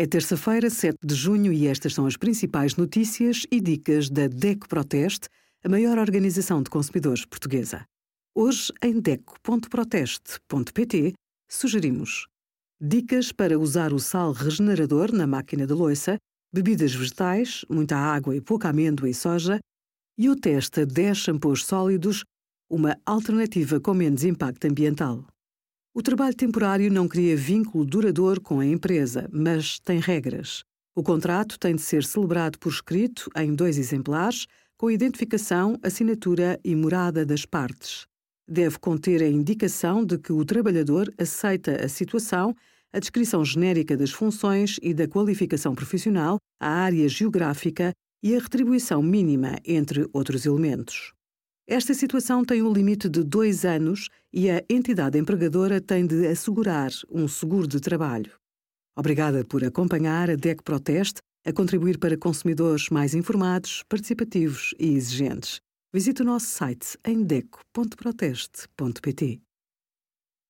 É terça-feira, 7 de junho, e estas são as principais notícias e dicas da DECO Proteste, a maior organização de consumidores portuguesa. Hoje, em DECO.proteste.pt, sugerimos dicas para usar o sal regenerador na máquina de loiça, bebidas vegetais, muita água e pouca amêndoa e soja, e o testa 10 shampoos sólidos, uma alternativa com menos impacto ambiental. O trabalho temporário não cria vínculo duradouro com a empresa, mas tem regras. O contrato tem de ser celebrado por escrito em dois exemplares, com identificação, assinatura e morada das partes. Deve conter a indicação de que o trabalhador aceita a situação, a descrição genérica das funções e da qualificação profissional, a área geográfica e a retribuição mínima, entre outros elementos. Esta situação tem um limite de dois anos e a entidade empregadora tem de assegurar um seguro de trabalho. Obrigada por acompanhar a DEC Proteste a contribuir para consumidores mais informados, participativos e exigentes. Visite o nosso site em deco.proteste.pt.